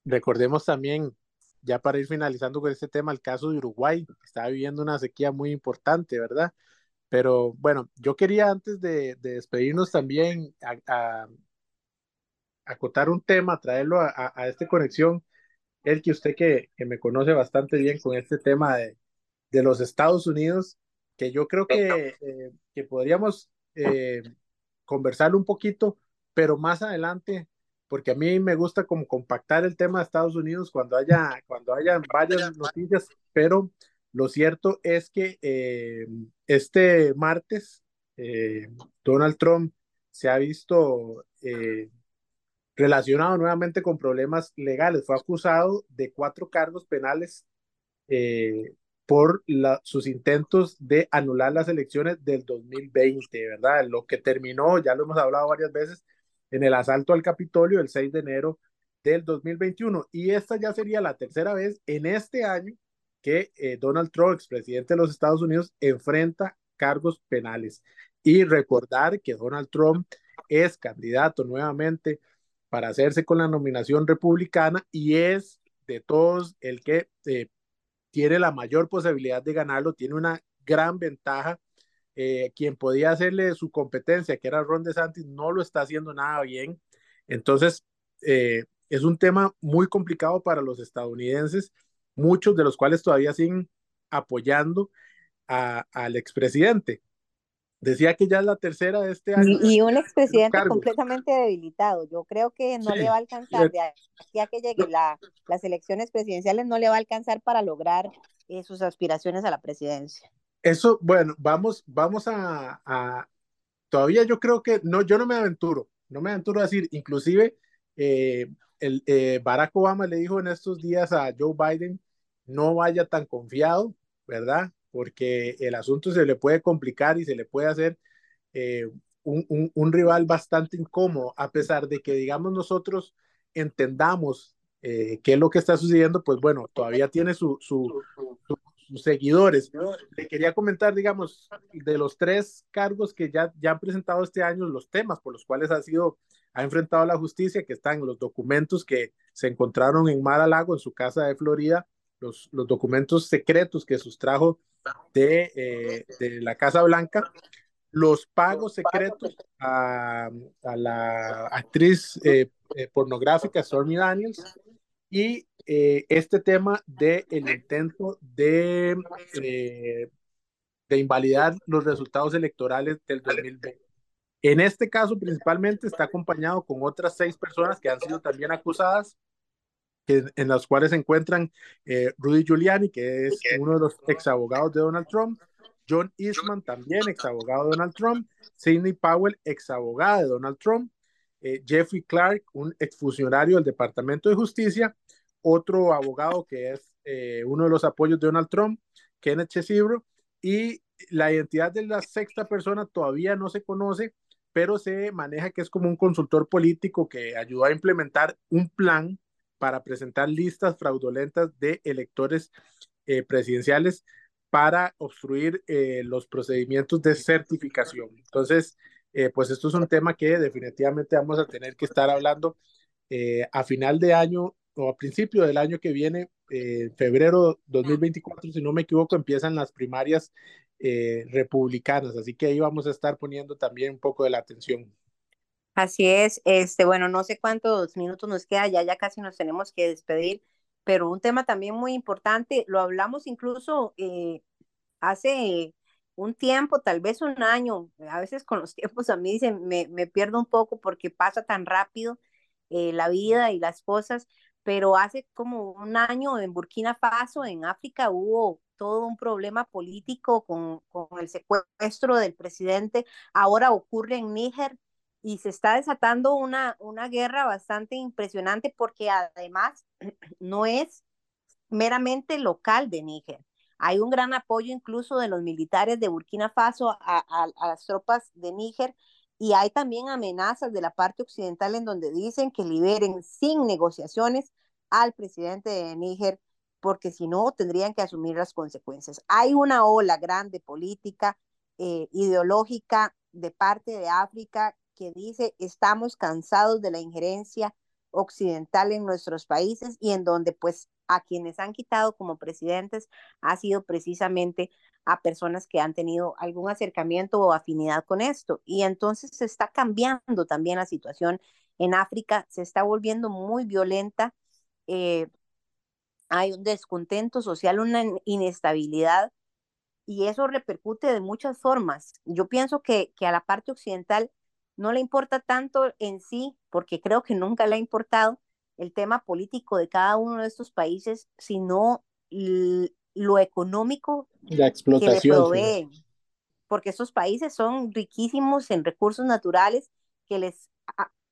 recordemos también, ya para ir finalizando con este tema, el caso de Uruguay, que está viviendo una sequía muy importante, ¿verdad? Pero bueno, yo quería antes de, despedirnos también a, acotar un tema, traerlo a, a, esta conexión, el que usted que, que, me conoce bastante bien con este tema de, de los Estados Unidos, que yo creo que, eh, que podríamos eh, conversarlo un poquito, pero más adelante, porque a mí me gusta como compactar el tema de Estados Unidos cuando haya, cuando haya varias noticias, pero lo cierto es que eh, este martes Donald Trump se ha visto relacionado nuevamente con problemas legales. Fue acusado de cuatro cargos penales por la, sus intentos de anular las elecciones del 2020, ¿verdad? Lo que terminó, ya lo hemos hablado varias veces, en el asalto al Capitolio el 6 de enero del 2021. Y esta ya sería la tercera vez en este año que eh, Donald Trump, expresidente de los Estados Unidos, enfrenta cargos penales. Y recordar que Donald Trump es candidato nuevamente para hacerse con la nominación republicana y es de todos el que eh, tiene la mayor posibilidad de ganarlo, tiene una gran ventaja. Eh, quien podía hacerle su competencia, que era Ron DeSantis, no lo está haciendo nada bien. Entonces, eh, es un tema muy complicado para los estadounidenses, muchos de los cuales todavía siguen apoyando al expresidente. Decía que ya es la tercera de este año. Y, un expresidente completamente debilitado. Yo creo que no le va a alcanzar, de aquí a que lleguen la, las elecciones presidenciales, no le va a alcanzar para lograr eh, sus aspiraciones a la presidencia. Eso, bueno, vamos, vamos a, a, todavía yo creo que, no, yo no me aventuro, no me aventuro a decir, inclusive eh, el, eh, Barack Obama le dijo en estos días a Joe Biden, no vaya tan confiado, ¿verdad? Porque el asunto se le puede complicar y se le puede hacer eh, un, un, rival bastante incómodo, a pesar de que, digamos, nosotros entendamos eh, qué es lo que está sucediendo, pues bueno, todavía tiene su, su, sus seguidores. Le quería comentar, digamos, de los tres cargos que ya, ya han presentado este año, los temas por los cuales ha sido, ha enfrentado la justicia, que están los documentos que se encontraron en Mar a Lago, en su casa de Florida, los, los documentos secretos que sustrajo de, eh, de la Casa Blanca, los pagos secretos a, a la actriz eh, eh, pornográfica Stormy Daniels y este tema del el intento de, de invalidar los resultados electorales del 2020. En este caso, principalmente, está acompañado con otras seis personas que han sido también acusadas en las cuales se encuentran eh, Rudy Giuliani, que es uno de los ex abogados de Donald Trump, John Eastman, también ex abogado de Donald Trump, Sidney Powell, ex abogada de Donald Trump, eh, Jeffrey Clark, un exfuncionario del Departamento de Justicia, otro abogado que es eh, uno de los apoyos de Donald Trump, Kenneth Chesibro, y la identidad de la sexta persona todavía no se conoce, pero se maneja que es como un consultor político que ayudó a implementar un plan para presentar listas fraudulentas de electores eh, presidenciales para obstruir eh, los procedimientos de certificación. Entonces, eh, pues esto es un tema que definitivamente vamos a tener que estar hablando a final de año o a principio del año que viene, en febrero 2024, si no me equivoco, empiezan las primarias republicanas, así que ahí vamos a estar poniendo también un poco de la atención. Así es, este, bueno, no sé cuántos minutos nos queda, ya, ya casi nos tenemos que despedir, pero un tema también muy importante, lo hablamos incluso eh, hace un tiempo, tal vez un año, a veces con los tiempos a mí dicen, me, me pierdo un poco porque pasa tan rápido eh, la vida y las cosas, pero hace como un año en Burkina Faso, en África, hubo todo un problema político con, con el secuestro del presidente, ahora ocurre en Níger, y se está desatando una, una guerra bastante impresionante porque además no es meramente local de Níger. Hay un gran apoyo incluso de los militares de Burkina Faso a, las tropas de Níger y hay también amenazas de la parte occidental en donde dicen que liberen sin negociaciones al presidente de Níger porque si no tendrían que asumir las consecuencias. Hay una ola grande política, eh, ideológica de parte de África que dice estamos cansados de la injerencia occidental en nuestros países y en donde pues a quienes han quitado como presidentes ha sido precisamente a personas que han tenido algún acercamiento o afinidad con esto. Y entonces se está cambiando también la situación en África, se está volviendo muy violenta, eh, hay un descontento social, una inestabilidad y eso repercute de muchas formas. Yo pienso que, que a la parte occidental no le importa tanto en sí, porque creo que nunca le ha importado el tema político de cada uno de estos países, sino lo económico la explotación, que le proveen. Porque estos países son riquísimos en recursos naturales que les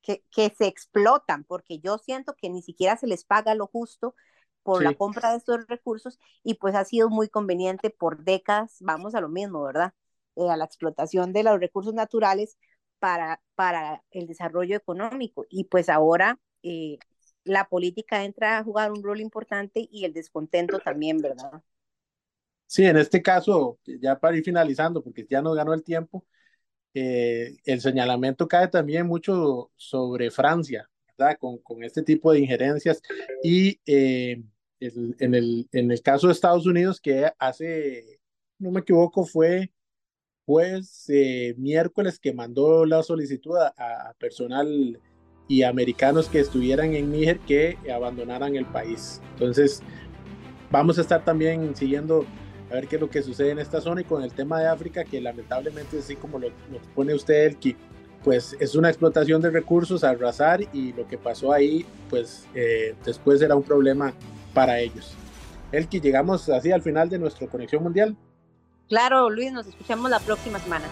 que, que, se explotan, porque yo siento que ni siquiera se les paga lo justo por la compra de estos recursos y pues ha sido muy conveniente por décadas, vamos a lo mismo, ¿verdad? Eh, a la explotación de los recursos naturales para, para el desarrollo económico. Y pues ahora eh, la política entra a jugar un rol importante y el descontento también, ¿verdad? Sí, en este caso, ya para ir finalizando, porque ya nos ganó el tiempo, eh, el señalamiento cae también mucho sobre Francia, ¿verdad? Con, con este tipo de injerencias y eh, en, el, en el caso de Estados Unidos, que hace, no me equivoco, fue pues miércoles que mandó la solicitud a, personal y americanos que estuvieran en Níger que abandonaran el país. Entonces, vamos a estar también siguiendo a ver qué es lo que sucede en esta zona y con el tema de África, que lamentablemente, así como lo, lo pone usted, el que pues es una explotación de recursos arrasar y lo que pasó ahí, pues eh, después era un problema para ellos. El que llegamos así al final de nuestra conexión mundial. Claro, Luis, nos escuchamos la próxima semana.